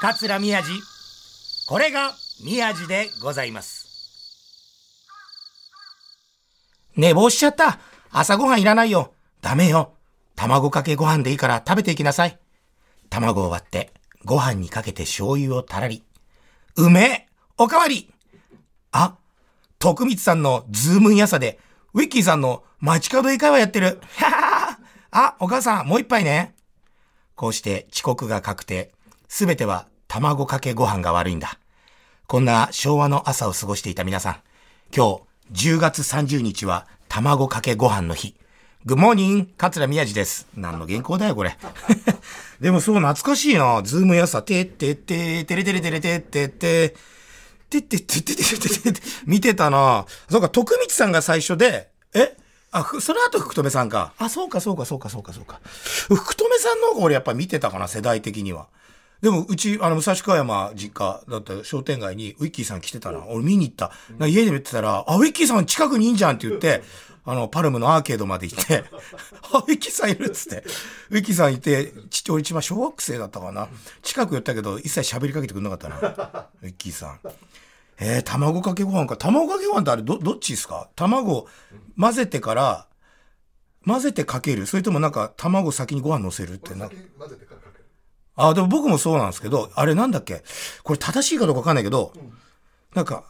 桂宮治。これが宮治でございます。寝坊しちゃった。朝ごはんいらないよ。ダメよ。卵かけご飯でいいから食べていきなさい。卵を割ってご飯にかけて醤油をたらり。うめえ。おかわり。あ徳光さんのズームイン朝でウィッキーさんの街角英会話やってる。ははあ、お母さんもう一杯ね。こうして遅刻が確定。すべては卵かけご飯が悪いんだ。こんな昭和の朝を過ごしていた皆さん。今日10月30日は卵かけご飯の日。 Good morning 桂宮治です。何の原稿だよ、これ。でもそう懐かしいな。ズームやさ、てってって、てれてれてれてってって、てってってってってって、見てたな。そうか、徳光さんが最初で、え？あ、その後福留さんか。あ、そうか、そうか、そうか、そうか、そうか。福留さんの方が俺やっぱ見てたかな、世代的には。でも、うち、あの、武蔵小山実家だった商店街にウィッキーさん来てたな。俺見に行った。な家で見てたら、あ、ウィッキーさん近くにいんじゃんって言って、あの、パルムのアーケードまで行って、あ、ウィッキーさんいるっつって。ウィッキーさんいて、ちっちゃい、俺一番小学生だったかな。近く寄ったけど、一切喋りかけてくれなかったな。ウィッキーさん。えー、卵かけご飯か。卵かけご飯ってあれ、ど、どっちですか？卵、混ぜてから、混ぜてかけるそれともなんか、卵先にご飯乗せるってな。混ぜてか。あ、でも僕もそうなんですけど、あれなんだっけ？これ正しいかどうかわかんないけど、なんか、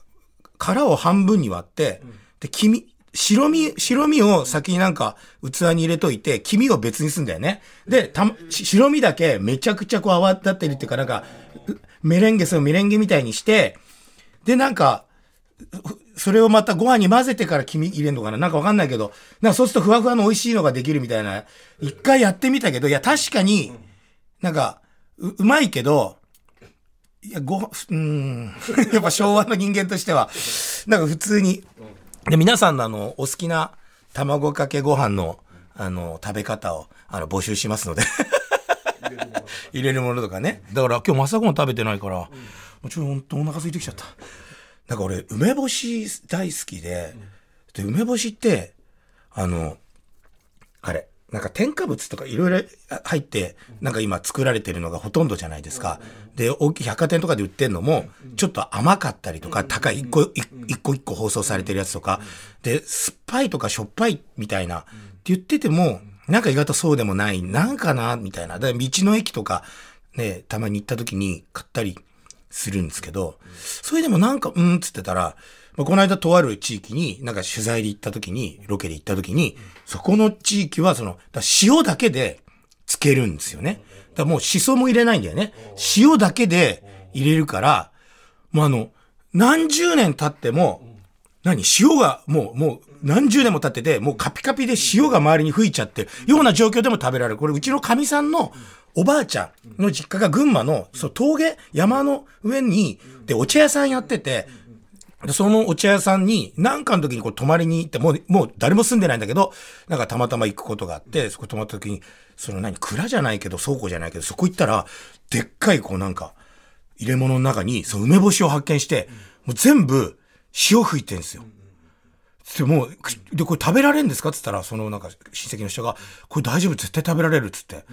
殻を半分に割って、で、黄身、白身、白身を先になんか器に入れといて、黄身を別にすんだよね。で、た、し白身だけめちゃくちゃこう泡立ってるっていうか、なんか、うメレンゲ、そのメレンゲみたいにして、で、なんか、ふそれをまたご飯に混ぜてから黄身入れるのかな？なんかわかんないけど、なんかそうするとふわふわの美味しいのができるみたいな、一回やってみたけど、いや確かに、なんか、う、うまいけど、いや、ご、うーん、やっぱ昭和の人間としては、なんか普通に、で、皆さんのあの、お好きな卵かけご飯の、あの、食べ方を、あの、募集しますので。入れるものとかね。だから今日朝ごはん食べてないから、もうちょっと本当お腹空いてきちゃった。なんか俺、梅干し大好きで、で、梅干しって、あの、あれ、なんか添加物とかいろいろ入って、なんか今作られてるのがほとんどじゃないですか。で、大きい百貨店とかで売ってんのも、ちょっと甘かったりとか、高い、一個、一個一個包装されてるやつとか、で、酸っぱいとかしょっぱいみたいな、って言ってても、なんか意外とそうでもない、なんかな、みたいな。だから道の駅とか、ね、たまに行った時に買ったりするんですけど、それでもなんか、うん、つってたら、まあ、この間とある地域に、なんか取材で行った時に、ロケで行った時に、そこの地域はその、だ塩だけでつけるんですよね。だもうシソも入れないんだよね。塩だけで入れるから、もうあの、何十年経っても、何塩がもう、もう何十年も経ってて、もうカピカピで塩が周りに吹いちゃってるような状況でも食べられる。これうちのかみさんのおばあちゃんの実家が群馬の、そう、峠、山の上に、で、お茶屋さんやってて、そのお茶屋さんに、なんかの時にこう泊まりに行って、もう、もう誰も住んでないんだけど、なんかたまたま行くことがあって、そこ泊まった時に、その何、蔵じゃないけど、倉庫じゃないけど、そこ行ったら、でっかいこうなんか、入れ物の中に、その、梅干しを発見して、もう全部、塩吹いてんですよ。でもう、で、これ食べられるんですか？って言ったら、そのなんか親戚の人が、これ大丈夫、絶対食べられるっつって。で、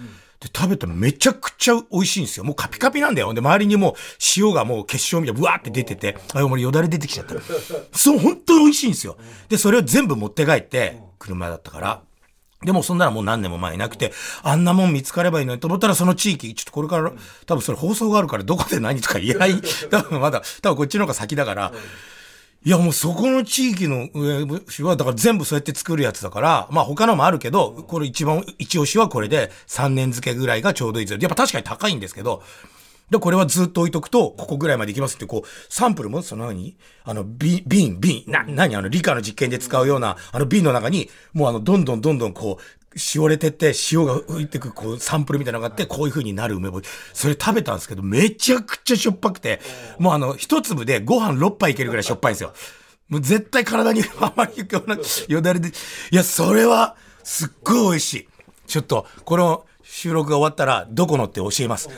食べたらめちゃくちゃ美味しいんですよ。もうカピカピなんだよ。で、周りにもう塩がもう結晶みたいにブワーって出てて、あ、俺よだれ出てきちゃった。そう、本当に美味しいんですよ。で、それを全部持って帰って、車だったから。でもそんならもう何年も前いなくて、あんなもん見つかればいいのにと思ったらその地域、ちょっとこれから、多分それ放送があるからどこで何とか言えない。多分まだ、多分こっちの方が先だから、いやもうそこの地域の上は、だから全部そうやって作るやつだから、まあ他のもあるけど、これ一番、一押しはこれで3年漬けぐらいがちょうどいいですやっぱ確かに高いんですけど、で、これはずっと置いとくと、ここぐらいまでいきますって、こう、サンプルも、その何？あの、瓶、瓶、瓶、な、何？あの、理科の実験で使うような、あの瓶の中に、もうあの、どんどんどんどんこう、しおれてって、塩が浮いてく、こう、サンプルみたいなのがあって、こういう風になる梅干し。それ食べたんですけど、めちゃくちゃしょっぱくて、もうあの、一粒でご飯6杯いけるぐらいしょっぱいんですよ。もう絶対体に あまりよよだれで。いや、それは、すっごい美味しい。ちょっと、この収録が終わったら、どこのって教えます。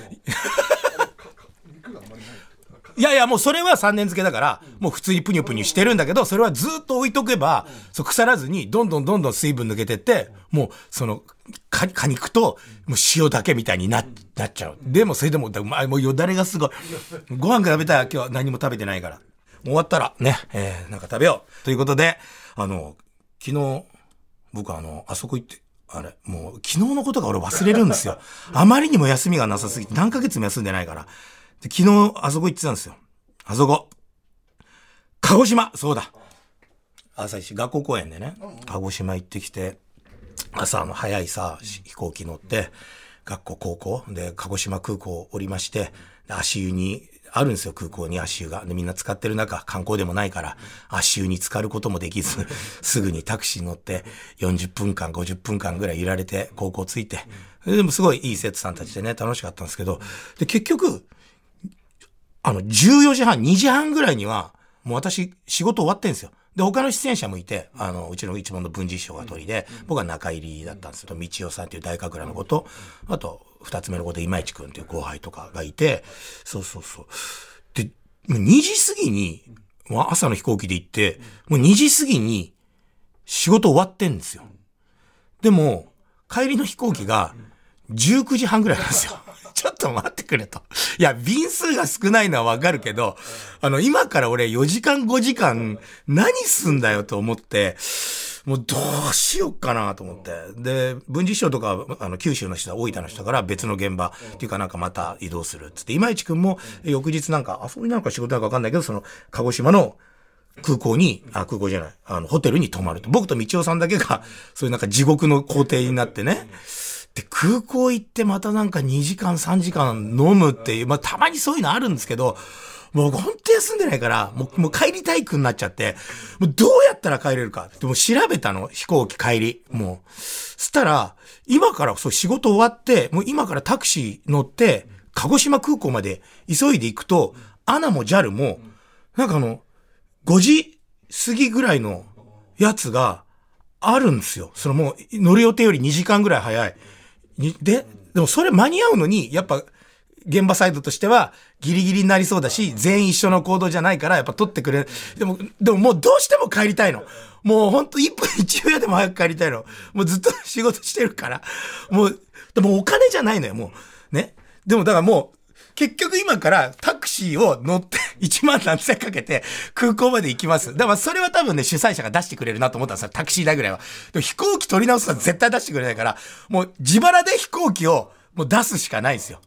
い。いやいや、もうそれは3年付けだから、もう普通にプニュプニュしてるんだけど、それはずっと置いとけば、そう腐らずに、どんどんどんどん水分抜けてって、もう、その、か果肉と、もう塩だけみたいにな、なっちゃう。でも、それでも、うまい、もうよだれがすごい。ご飯食べたい、今日は何も食べてないから。終わったら、ね、えー、なんか食べよう。ということで、あの、昨日、僕あの、あそこ行って、あれ、もう、昨日のことが俺忘れるんですよ。あまりにも休みがなさすぎて、何ヶ月も休んでないから。で昨日、あそこ行ってたんですよ。あそこ。鹿児島そうだ。朝一、学校公園でね、鹿児島行ってきて、朝の早いさ、飛行機乗って、学校、高校で、鹿児島空港降りまして、で足湯に、あるんですよ、空港に足湯が。で、みんな使ってる中、観光でもないから、足湯に浸かることもできず、すぐにタクシー乗って、40分間、50分間ぐらい揺られて、高校着いて、でもすごいいい生徒さんたちでね、楽しかったんですけど、で、結局、あの、14時半、2時半ぐらいには、もう私、仕事終わってんですよ。で、他の出演者もいて、あの、うちの一門の文治師匠が鳥で、僕は中入りだったんですけど、道夫さんっていう大神楽の子と、あと、二つ目の子で今市くんっていう後輩とかがいて、そうそうそう。で、もう2時過ぎに、もう朝の飛行機で行って、もう2時過ぎに仕事終わってんですよ。でも、帰りの飛行機が19時半ぐらいなんですよ。ちょっと待ってくれと。いや、便数が少ないのはわかるけど、あの、今から俺4時間5時間何すんだよと思って、もうどうしよっかなと思って。で、文治師匠とか、あの、九州の人は大分の人から別の現場っていうかなんかまた移動するっつって、今市くんも翌日なんか遊びなのか仕事なのかわかんないけど、その、鹿児島の空港に、あ、空港じゃない、あの、ホテルに泊まると。僕と道夫さんだけが、そういうなんか地獄の工程になってね。で、空港行ってまたなんか2時間3時間飲むっていう、まあたまにそういうのあるんですけど、もう本当休んでないから、もうもう帰りたいくになっちゃって、もうどうやったら帰れるか。でも調べたの、飛行機帰り。もう。そしたら、今からそう仕事終わって、もう今からタクシー乗って、鹿児島空港まで急いで行くと、アナも JAL も、なんかあの、5時過ぎぐらいのやつがあるんですよ。そのもう乗る予定より2時間ぐらい早い。にで、でもそれ間に合うのに、やっぱ現場サイドとしてはギリギリになりそうだし、全員一緒の行動じゃないからやっぱ取ってくれる。でも、でももうどうしても帰りたいの。もうほんと1分一秒でも早く帰りたいの。もうずっと仕事してるから。もう、でもお金じゃないのよ、もう。ね。でもだからもう、結局今からタシーを乗って 1万何千かけて空港まで行きます。だからそれは多分ね主催者が出してくれるなと思ったんですよ。タクシー代ぐらいは。でも飛行機取り直すのは絶対出してくれないから、もう自腹で飛行機をもう出すしかないんですよ。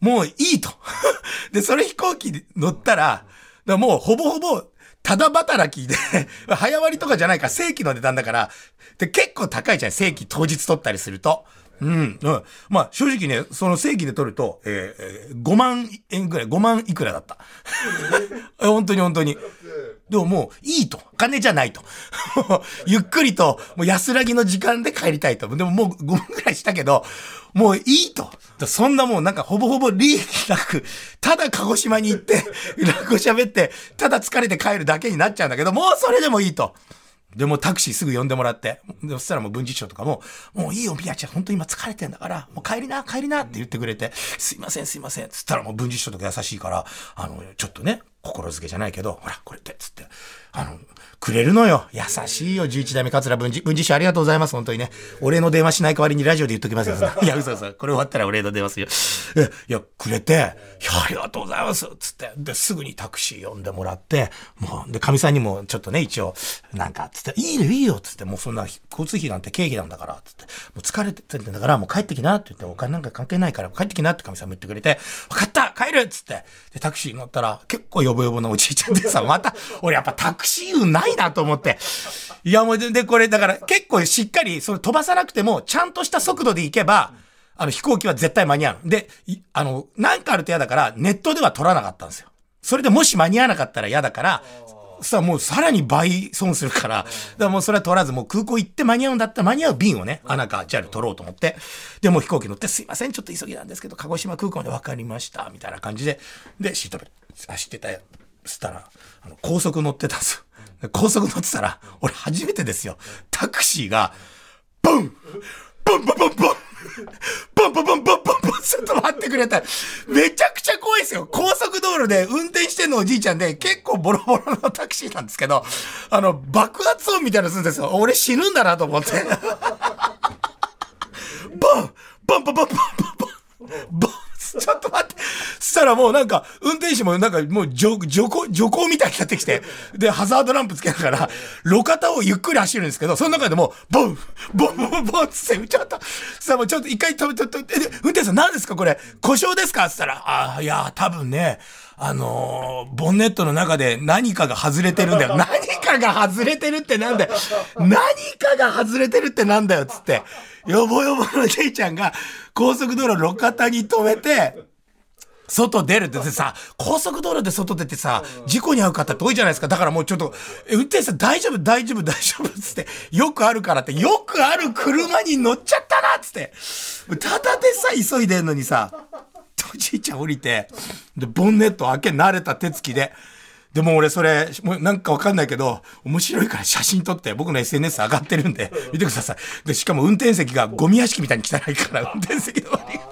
もういいと。で、それ飛行機乗ったら、らもうほぼほぼただ働きで、早割とかじゃないから正規の値段だから、で、結構高いじゃん。正規当日取ったりすると。うん、うん。まあ、正直ね、その正規で取ると、えー5万円ぐらい、5万いくらだった。本当に本当に。でももう、いいと。金じゃないと。ゆっくりと、もう安らぎの時間で帰りたいと。でももう5万ぐらいしたけど、もういいと。そんなもうなんかほぼほぼ利益なく、ただ鹿児島に行って、落語喋って、ただ疲れて帰るだけになっちゃうんだけど、もうそれでもいいと。でもタクシーすぐ呼んでもらって、そしたらもう文治師匠とかも、もういいよ、みやちゃん本当今疲れてんだから、もう帰りな、帰りなって言ってくれて、すいません、すいません。つったらもう文治師匠とか優しいから、あの、ちょっとね、心づけじゃないけど、ほら、これって、つって、あの、くれるのよ。優しいよ、11代目桂文治。文治師ありがとうございます、本当にね。お礼の電話しない代わりにラジオで言っときますよ。いや、嘘嘘。これ終わったらお礼の電話するよ。いや、くれて、いや、ありがとうございます、つって。で、すぐにタクシー呼んでもらって、もう、で、かみさんにもちょっとね、一応、なんか、つって、いいよ、いいよ、つって、もうそんな交通費なんて経費なんだから、つって、もう疲れてんだから、もう帰ってきな、って言って、お金なんか関係ないから、帰ってきなってかみさんも言ってくれて、わかった帰るっつって。で、タクシー乗ったら、結構ヨぼよぼのおじいちゃんでさ、また、俺やっぱタクシー運ないなと思って。いや、もうで、これ、だから結構しっかり、その飛ばさなくても、ちゃんとした速度で行けば、あの飛行機は絶対間に合う。で、あの、なんかあると嫌だから、ネットでは取らなかったんですよ。それでもし間に合わなかったら嫌だから、さあもうさらに倍損するから、だからもうそれは取らず、もう空港行って間に合うんだったら間に合う便をね、アナか JAL 取ろうと思って、で、もう飛行機乗って、すいません、ちょっと急ぎなんですけど、鹿児島空港まで分かりました、みたいな感じで、で、シートベルト走ってたよ。そしたら、あの、高速乗ってたんですよ。で高速乗ってたら、俺初めてですよ。タクシーが、ブンブンブンブンブンブンブンブンブンブンちょっと待ってくれた。めちゃくちゃ怖いですよ。高速道路で運転してんのおじいちゃんで、結構ボロボロのタクシーなんですけど、あの、爆発音みたいなのするんですよ。俺死ぬんだなと思って。バンバンバンバンバンバンバン ちょっと待って。そしたらもうなんか、運転手もなんかもう徐行、徐行みたいになってきて、で、ハザードランプつけながら、路肩をゆっくり走るんですけど、その中でもボンボンボンボンつって打っちゃった。そしたらもうちょっと一回止めて、運転手さん何ですかこれ、故障ですか？つったら、ああ、いや、多分ね、あのー、ボンネットの中で何かが外れてるんだよ。何かが外れてるってなんだよ。何かが外れてるってなんだよ。つって。よぼよぼのじいちゃんが高速道路路肩に止めて、外出るってさ、高速道路で外出てさ、事故に遭う方って多いじゃないですか。だからもうちょっと、運転手さん大丈夫、大丈夫、大丈夫？っつって、よくあるからって、よくある車に乗っちゃったなっつって、ただでさ、急いでんのにさ、おじいちゃん降りて、で、ボンネット開け慣れた手つきで、でも俺それ、もうなんかわかんないけど、面白いから写真撮って僕の SNS 上がってるんで、見てください。で、しかも運転席がゴミ屋敷みたいに汚いから、運転席の周りが。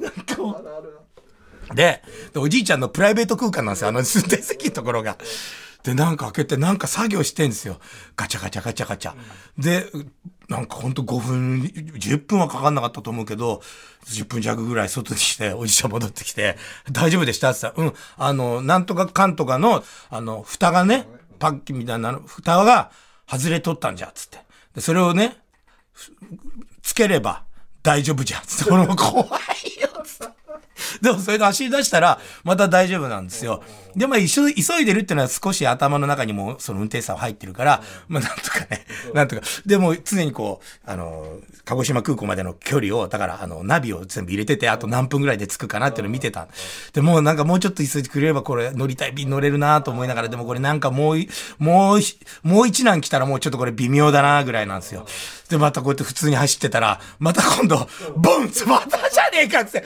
なんかもう。で、で、おじいちゃんのプライベート空間なんですよ、あの運転席のところが。で、なんか開けて、なんか作業してんですよ。ガチャガチャガチャガチャ。で、なんかほんと5分、10分はかかんなかったと思うけど、10分弱ぐらい外にして、おじちゃん戻ってきて、大丈夫でしたって言ったら、うん、あの、なんとかかんとかの、あの、蓋がね、パッキみたいなの、蓋が外れとったんじゃ、つって。で、それをね、つければ大丈夫じゃん、つって。俺も怖い、でもそれで走り出したら、また大丈夫なんですよ。で、まあ一緒、急いでるっていうのは少し頭の中にもその運転手さんは入ってるから、まあなんとかね、なんとか。でも常にこう、あの、鹿児島空港までの距離を、だからあの、ナビを全部入れてて、あと何分ぐらいで着くかなっていうのを見てた。で、もうなんかもうちょっと急いでくれればこれ乗りたい便乗れるなと思いながら、でもこれなんかもう、もう、もう一難来たらもうちょっとこれ微妙だなぐらいなんですよ。で、またこうやって普通に走ってたら、また今度、ボンまたじゃねえかって、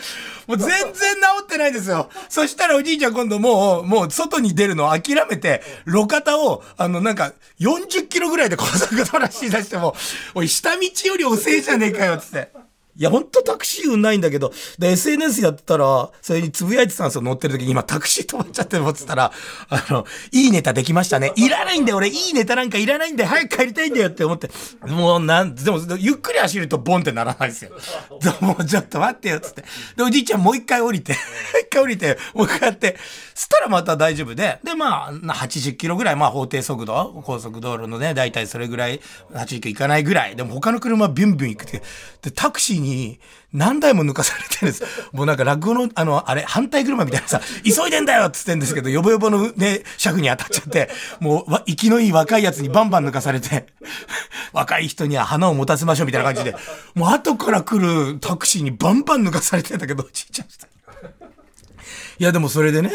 もう全全然治ってないですよ。そしたらおじいちゃん今度もう、もう外に出るのを諦めて、路肩を、あの、なんか、40キロぐらいで高速道路走り出しても、おい、下道より遅いじゃねえかよ、つって。いや、ほんとタクシー運ないんだけど、で、SNS やってたら、それにつぶやいてたんですよ、乗ってる時に。今、タクシー止まっちゃってるっつったら、あの、いいネタできましたね。いらないんだよ、俺、いいネタなんかいらないんだよ、早く帰りたいんだよって思って。もう、なん、でも、ゆっくり走るとボンってならないですよ。でも、ちょっと待ってよ、つって。で、おじいちゃんもう一回降りて、一回降りて、もう一回やって、そしたらまた大丈夫で、で、まあ、80キロぐらい、まあ、法定速度、高速道路のね、だいたいそれぐらい、80キロいかないぐらい。でも、他の車ビュンビュン行くって。で、タクシーに、何台も抜かされてるんです。もうなんか落語の、あの、あれ、反対車みたいなさ、急いでんだよっつってんですけど、よぼよぼのね、車夫に当たっちゃって、もう、生きのいい若いやつにバンバン抜かされて、若い人には花を持たせましょうみたいな感じで、もう後から来るタクシーにバンバン抜かされてんだけど、ちっちゃい。いや、でもそれでね、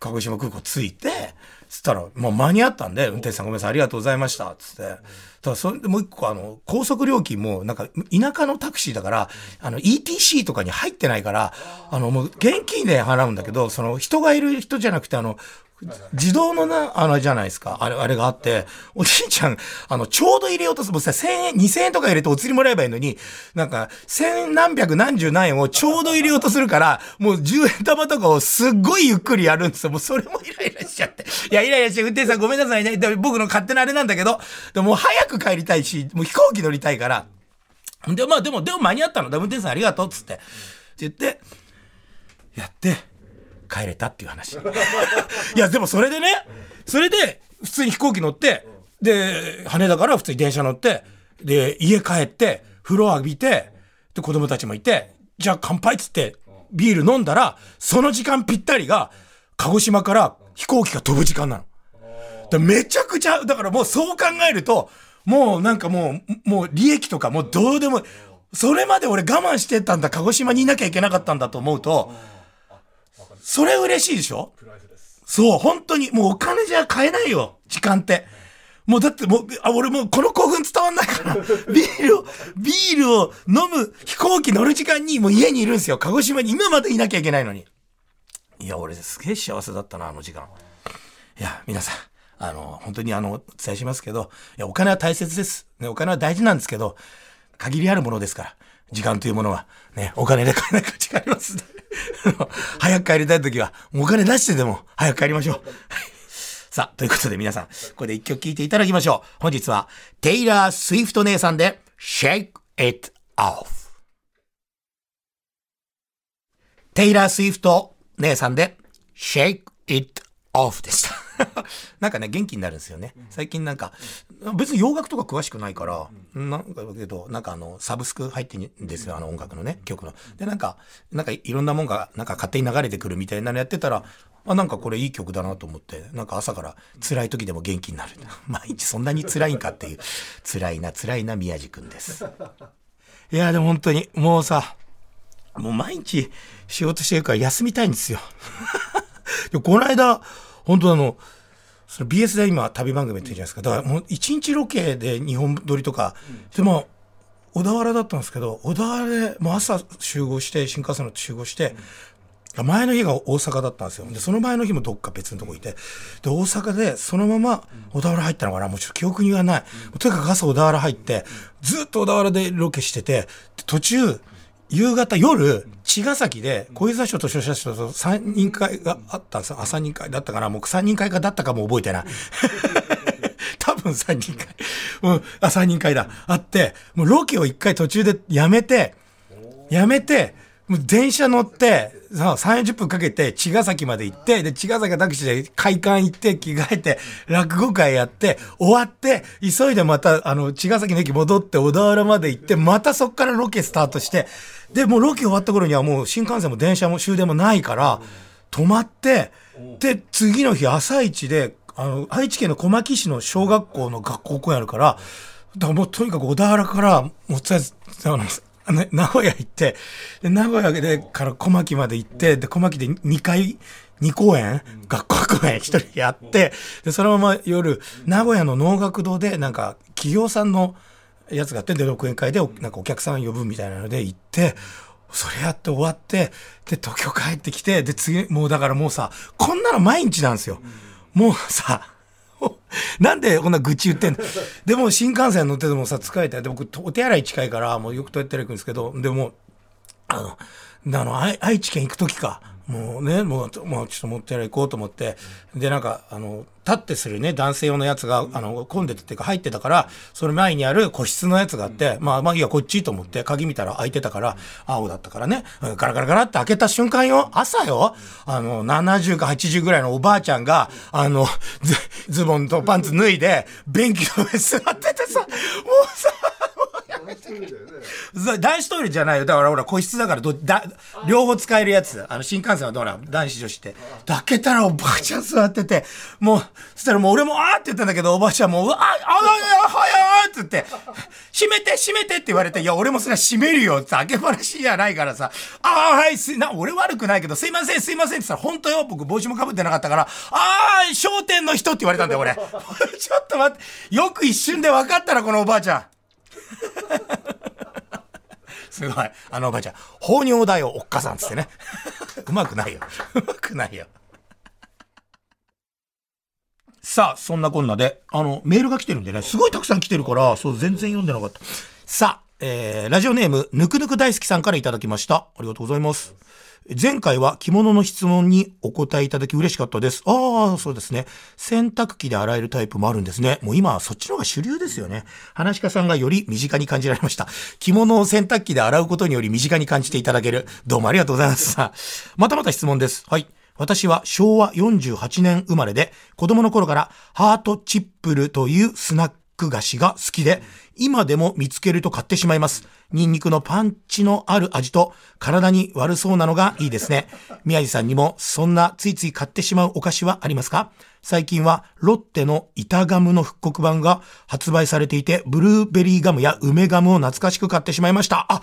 鹿児島空港着いて、つったら、もう間に合ったんで、運転手さんごめんなさい、ありがとうございました、つって。ただ、それでもう一個、あの、高速料金も、なんか、田舎のタクシーだから、あの、ETC とかに入ってないから、あの、もう、現金で払うんだけど、その、人がいる人じゃなくて、あの、自動のな、あの、じゃないですか。あれ、あれがあって、おじいちゃん、あの、ちょうど入れようとする。もうさ、1000円、2000円とか入れてお釣りもらえばいいのに、なんか、千何百何十何円をちょうど入れようとするから、もう10円玉とかをすっごいゆっくりやるんですよ。もうそれもイライラしちゃって。いや、イライラして、運転手さんごめんなさいね。僕の勝手なあれなんだけど、でも早く帰りたいし、もう飛行機乗りたいから。で、まあでも、でも間に合ったの。運転手さんありがとう、つって。って言って、やって、帰れたっていう話。いや、でもそれでね、それで、普通に飛行機乗って、で、羽田から普通に電車乗って、で、家帰って、風呂浴びて、で、子供たちもいて、じゃあ乾杯っつって、ビール飲んだら、その時間ぴったりが、鹿児島から飛行機が飛ぶ時間なの。めちゃくちゃ、だからもうそう考えると、もうなんかもう、もう利益とかもうどうでも、それまで俺我慢してたんだ、鹿児島にいなきゃいけなかったんだと思うと、それ嬉しいでしょ？そう、本当に、もうお金じゃ買えないよ、時間って。もうだってもう、あ、俺もうこの興奮伝わんないから、ビールを、ビールを飲む飛行機乗る時間にもう家にいるんですよ。鹿児島に今までいなきゃいけないのに。いや、俺すげえ幸せだったな、あの時間。いや、皆さん、あの、本当にあの、お伝えしますけど、いや、お金は大切です。ね、お金は大事なんですけど、限りあるものですから、時間というものは、ね、お金で買えない価値があります、ね。早く帰りたい時は、お金出してでも早く帰りましょう。さあ、ということで皆さん、ここで一曲聴いていただきましょう。本日は、テイラー・スウィフト姉さんで、Shake It Off。テイラー・スウィフト姉さんで、Shake It Off でした。なんかね、元気になるんですよね。最近なんか、別に洋楽とか詳しくないから、なんかだけど、なんかあの、サブスク入ってんですよ、あの音楽のね、曲の。で、なんか、なんかいろんなもんが、なんか勝手に流れてくるみたいなのやってたら、あ、なんかこれいい曲だなと思って、なんか朝から辛い時でも元気になる。毎日そんなに辛いんかっていう、辛いな、辛いな、宮治くんです。いや、でも本当に、もうさ、もう毎日仕事してるから休みたいんですよ。でこの間、本当あの、その BS で今旅番組やってるじゃないですか。だからもう一日ロケで日本撮りとか、でも、小田原だったんですけど、小田原でもう朝集合して、新幹線乗って集合して、前の日が大阪だったんですよ。で、その前の日もどっか別のとこいて、で、大阪でそのまま小田原入ったのかなもうちょっと記憶にはない。とにかく朝小田原入って、ずっと小田原でロケしてて、で途中、夕方、夜、茅ヶ崎で、小遊三師匠と小社師匠と3人会があったんですよ。あ、3人会だったかな？もう3人会かだったかも覚えてない。多分3人会。うん、あ、3人会だ。あって、もうロケを1回途中でやめて、やめて、もう電車乗って、さ3、40分かけて茅ヶ崎まで行って、で、茅ヶ崎タクシーで会館行って、着替えて、落語会やって、終わって、急いでまた、あの、茅ヶ崎の駅戻って、小田原まで行って、またそっからロケスタートして、で、もうロケ終わった頃にはもう新幹線も電車も終電もないから、止まって、で、次の日朝一で、あの、愛知県の小牧市の小学校の学校公演あるから、だからもうとにかく小田原から、もうとりあえず、あの、あの名古屋行って、で名古屋でから小牧まで行って、で、小牧で2回、2公演学校公演一人やって、で、そのまま夜、名古屋の能楽堂で、なんか、企業さんのやつがあって、で、独演会でお、なんかお客さん呼ぶみたいなので行って、それやって終わって、で、東京帰ってきて、で、次、もうだからもうさ、こんなの毎日なんですよ。もうさ、なんでこんな愚痴言ってんの？でも新幹線乗っててもさ、疲れて、で、僕、お手洗い近いから、もうよくトイレ行くんですけど、でも、あの、あの、愛愛知県行く時か。もうね、もう、もうちょっと持ってやら行こうと思って。で、なんか、あの、立ってするね、男性用のやつが、あの、混んでてっていうか入ってたから、その前にある個室のやつがあって、まあ、まあ、いや、こっちと思って、鍵見たら開いてたから、青だったからね、ガラガラガラって開けた瞬間よ、朝よ、あの、70か80ぐらいのおばあちゃんが、あの、ズズボンとパンツ脱いで、便器の上座っててさ、もうさ、男子トイレじゃないよ。だからほら、個室だからど、だ、両方使えるやつ。あの、新幹線はどうなの男子女子って。開けたらおばあちゃん座ってて、もう、そしたらもう俺もあーって言ったんだけど、おばあちゃんも、うあ、あ、あ、あ、早いって言って、閉めて、閉めてって言われて、いや、俺もそれは閉めるよって開けっぱなしじゃないからさ、ああ、はい、す、な、俺悪くないけど、すいません、すいませんって言ったら、本当よ、僕帽子もかぶってなかったから、ああ、商店の人って言われたんだよ、俺。ちょっと待って、よく一瞬で分かったな、このおばあちゃん。すごい。あのおばあちゃん、放尿だよ、おっかさんつってね。うまくないよ。うまくないよ。さあ、そんなこんなで、あの、メールが来てるんでね、すごいたくさん来てるから、そう、全然読んでなかった。さあ、えー、ラジオネーム、ぬくぬく大好きさんから頂きました。ありがとうございます。前回は着物の質問にお答えいただき嬉しかったです。ああ、そうですね。洗濯機で洗えるタイプもあるんですね。もう今はそっちの方が主流ですよね。話し家さんがより身近に感じられました。着物を洗濯機で洗うことにより身近に感じていただける。どうもありがとうございます。またまた質問です。はい。私は昭和48年生まれで、子供の頃からハートチップルというスナックク菓子が好きで、今でも見つけると買ってしまいます。ニンニクのパンチのある味と体に悪そうなのがいいですね。宮地さんにもそんなついつい買ってしまうお菓子はありますか？最近はロッテの板ガムの復刻版が発売されていて、ブルーベリーガムや梅ガムを懐かしく買ってしまいました。あ、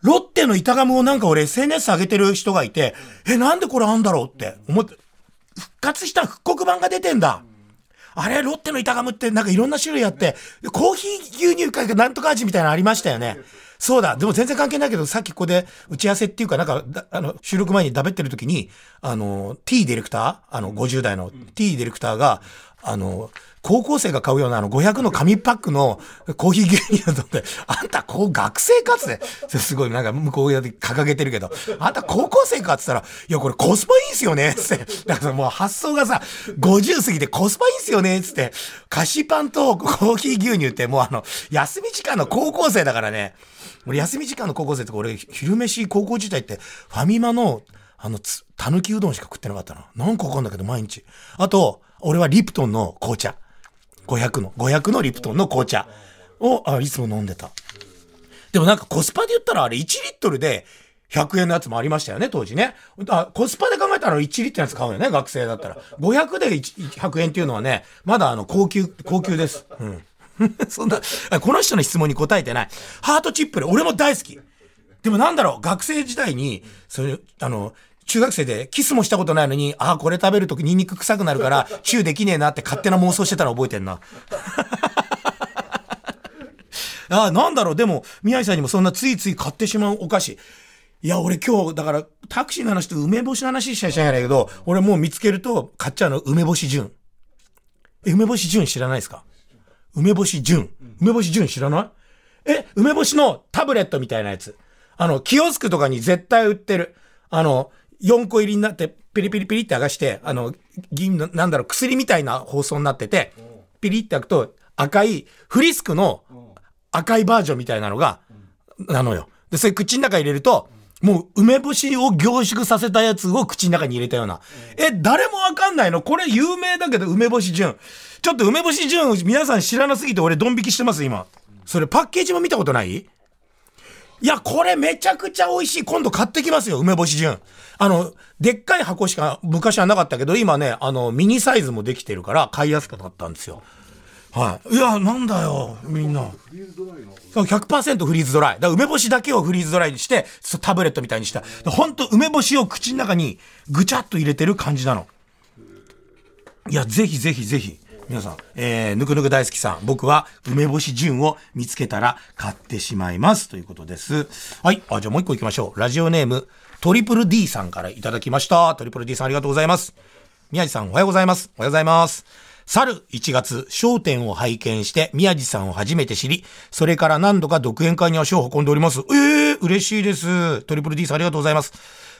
ロッテの板ガムをなんか俺 SNS 上げてる人がいて、え、なんでこれあんだろうって思って、復活した復刻版が出てんだ。あれ、ロッテの板ガムってなんかいろんな種類あって、コーヒー牛乳かなんとか味みたいなのありましたよね。そうだ。でも全然関係ないけど、さっきここで打ち合わせっていうか、なんか、あの、収録前に食べってる時に、あの、T ディレクターあの、50代の T ディレクターが、あの、高校生が買うようなあの500の紙パックのコーヒー牛乳飲んで、あんたこう学生かつて、すごいなんか向こうで掲げてるけど、あんた高校生かっつったら、いやこれコスパいいんすよねつって。だからもう発想がさ、50過ぎてコスパいいんすよねつって。菓子パンとコーヒー牛乳ってもうあの、休み時間の高校生だからね。俺休み時間の高校生とか俺昼飯高校時代ってファミマのあの、たぬきうどんしか食ってなかったな。なんかわかんないけど毎日。あと、俺はリプトンの紅茶。500の、500のリプトンの紅茶を、あ、いつも飲んでた。でもなんかコスパで言ったらあれ1リットルで100円のやつもありましたよね、当時ね。あコスパで考えたら1リットルのやつ買うよね、学生だったら。500で100円っていうのはね、まだあの、高級、高級です。うん。そんな、この人の質問に答えてない。ハートチップル、俺も大好き。でもなんだろう、学生時代に、そういう、あの、中学生でキスもしたことないのに、ああ、これ食べるときニンニク臭くなるから、チューできねえなって勝手な妄想してたの覚えてんな。ああ、なんだろう、でも、宮城さんにもそんなついつい買ってしまうお菓子。いや、俺今日、だから、タクシーの話と梅干しの話しちゃいないけど、俺もう見つけると買っちゃうの、梅干し純。え、梅干し純知らないですか？梅干し純。梅干し純知らない？え、梅干しのタブレットみたいなやつ。あの、キオスクとかに絶対売ってる。あの、4個入りになって、ピリピリピリって剥がして、あの、銀の、なんだろう、薬みたいな包装になってて、ピリって開くと赤い、フリスクの赤いバージョンみたいなのが、なのよ。で、それ口の中入れると、もう梅干しを凝縮させたやつを口の中に入れたような。え、誰もわかんないの？これ有名だけど梅干し純。ちょっと梅干し純皆さん知らなすぎて俺ドン引きしてます今。それパッケージも見たことない？いや、これめちゃくちゃ美味しい。今度買ってきますよ、梅干し純。あの、でっかい箱しか昔はなかったけど、今ね、あの、ミニサイズもできてるから買いやすくなったんですよ。はい。いや、なんだよ、みんな。100%フリーズドライ。だ梅干しだけをフリーズドライにして、タブレットみたいにした。ほんと梅干しを口の中にぐちゃっと入れてる感じなの。いや、ぜひぜひぜひ。皆さん、えー、ぬくぬく大好きさん、僕は梅干し純を見つけたら買ってしまいます。ということです。はい。あ、じゃあもう一個行きましょう。ラジオネーム、トリプル D さんからいただきました。トリプル D さんありがとうございます。宮地さん、おはようございます。おはようございます。去る1月、商店を拝見して、宮地さんを初めて知り、それから何度か独演会に足を運んでおります。ええー、嬉しいです。トリプル D さんありがとうございます。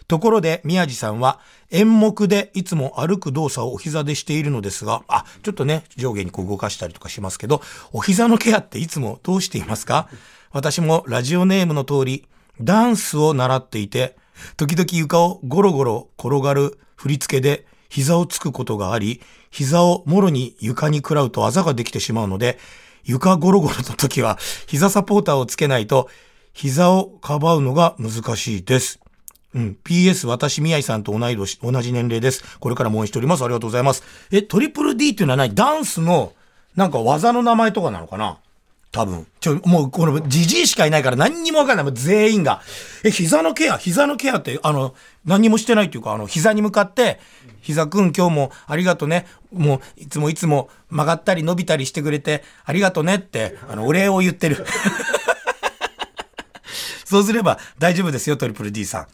ところで、宮地さんは演目でいつも歩く動作をお膝でしているのですが、あ、ちょっとね、上下にこう動かしたりとかしますけど、お膝のケアっていつもどうしていますか？私もラジオネームの通り、ダンスを習っていて、時々床をゴロゴロ転がる振り付けで膝をつくことがあり、膝をもろに床に食らうとあざができてしまうので、床ゴロゴロの時は膝サポーターをつけないと膝をかばうのが難しいです。うん。PS、私、宮井さんと同い年、同じ年齢です。これからも応援しております。ありがとうございます。え、トリプル D っていうのは何？ダンスの、なんか技の名前とかなのかな？多分。ちょ、もう、この、じじいしかいないから何にもわかんない。もう全員が。え、膝のケア？膝のケアって、あの、何にもしてないっていうか、あの、膝に向かって、膝くん今日もありがとね。もう、いつもいつも曲がったり伸びたりしてくれて、ありがとねって、あの、お礼を言ってる。そうすれば大丈夫ですよ、トリプル D さん。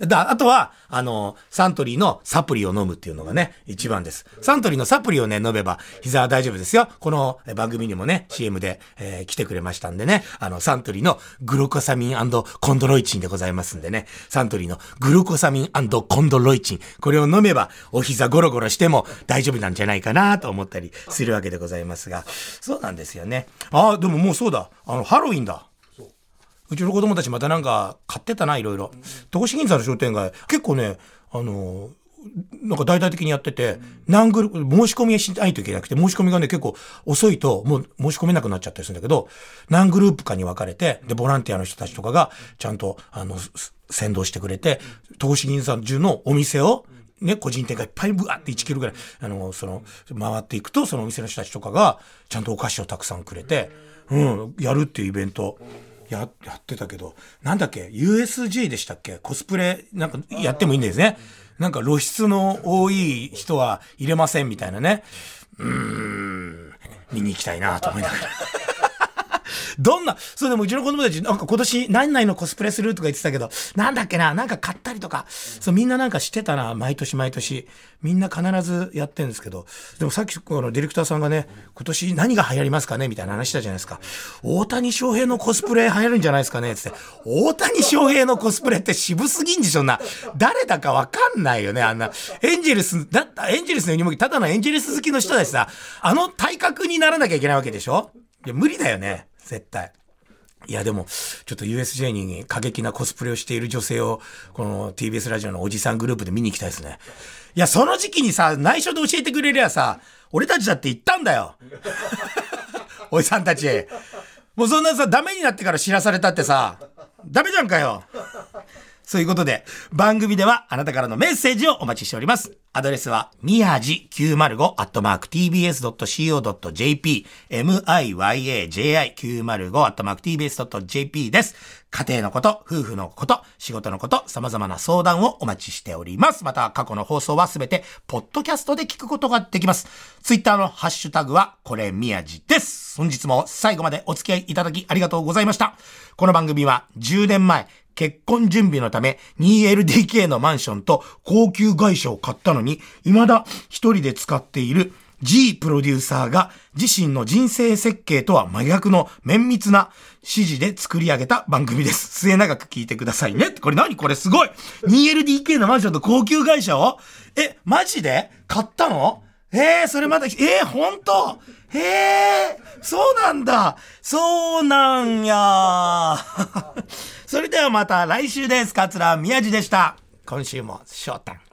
だ、あとは、あの、サントリーのサプリを飲むっていうのがね、一番です。サントリーのサプリをね、飲めば、膝は大丈夫ですよ。この番組にもね、CM で、えー、来てくれましたんでね、あの、サントリーのグルコサミンコンドロイチンでございますんでね、サントリーのグルコサミンコンドロイチン、これを飲めば、お膝ゴロゴロしても大丈夫なんじゃないかなと思ったりするわけでございますが、そうなんですよね。ああ、でももうそうだ。あの、ハロウィンだ。うちの子供たちまたなんか買ってたな、いろいろ。戸越銀座の商店街、結構ね、あの、なんか大々的にやってて、何グループ、申し込みしないといけなくて、申し込みがね、結構遅いと、もう申し込めなくなっちゃったりするんだけど、何グループかに分かれて、で、ボランティアの人たちとかが、ちゃんと、あの、先導してくれて、戸越銀座中のお店を、ね、個人店がいっぱいブワって1キロぐらい、あの、その、回っていくと、そのお店の人たちとかが、ちゃんとお菓子をたくさんくれて、うん、やるっていうイベント。ややってたけどなんだっけ？USJ でしたっけ？コスプレなんかやってもいいんですね。なんか露出の多い人は入れませんみたいなね。うーん。見に行きたいなと思いながら。どんな、それでもうちの子供たち、なんか今年何々のコスプレするとか言ってたけど、なんだっけな、なんか買ったりとか、そうみんななんかしてたな、毎年毎年。みんな必ずやってるんですけど、でもさっきこのディレクターさんがね、今年何が流行りますかねみたいな話したじゃないですか。大谷翔平のコスプレ流行るんじゃないですかねつって。大谷翔平のコスプレって渋すぎんでしょな。誰だかわかんないよね、あんな。エンジェルス、だエンジェルスのユニフォーただのエンジェルス好きの人だしさ、あの体格にならなきゃいけないわけでしょ？いや、無理だよね。絶対。いや、でも、ちょっと USJ に過激なコスプレをしている女性を、この TBS ラジオのおじさんグループで見に行きたいですね。いや、その時期にさ、内緒で教えてくれりゃさ、俺たちだって言ったんだよ。おじさんたち。もうそんなさ、ダメになってから知らされたってさ、ダメじゃんかよ。そういうことで、番組ではあなたからのメッセージをお待ちしております。アドレスは、みやじ 905-tbs.co.jp、miyaji905-tbs.jp です。家庭のこと、夫婦のこと、仕事のこと、様々な相談をお待ちしております。また、過去の放送はすべて、ポッドキャストで聞くことができます。ツイッターのハッシュタグは、これみやじです。本日も最後までお付き合いいただきありがとうございました。この番組は10年前、結婚準備のため 2LDK のマンションと高級外車を買ったのに、未だ一人で使っている G プロデューサーが自身の人生設計とは真逆の綿密な指示で作り上げた番組です。末永く聞いてくださいね。これ何？これすごい !2LDK のマンションと高級会社を？え、マジで？買ったの？えー、それまだ、えー、ほんとへえ、そうなんだ。そうなんや。それではまた来週です。桂宮治でした。今週も、翔太。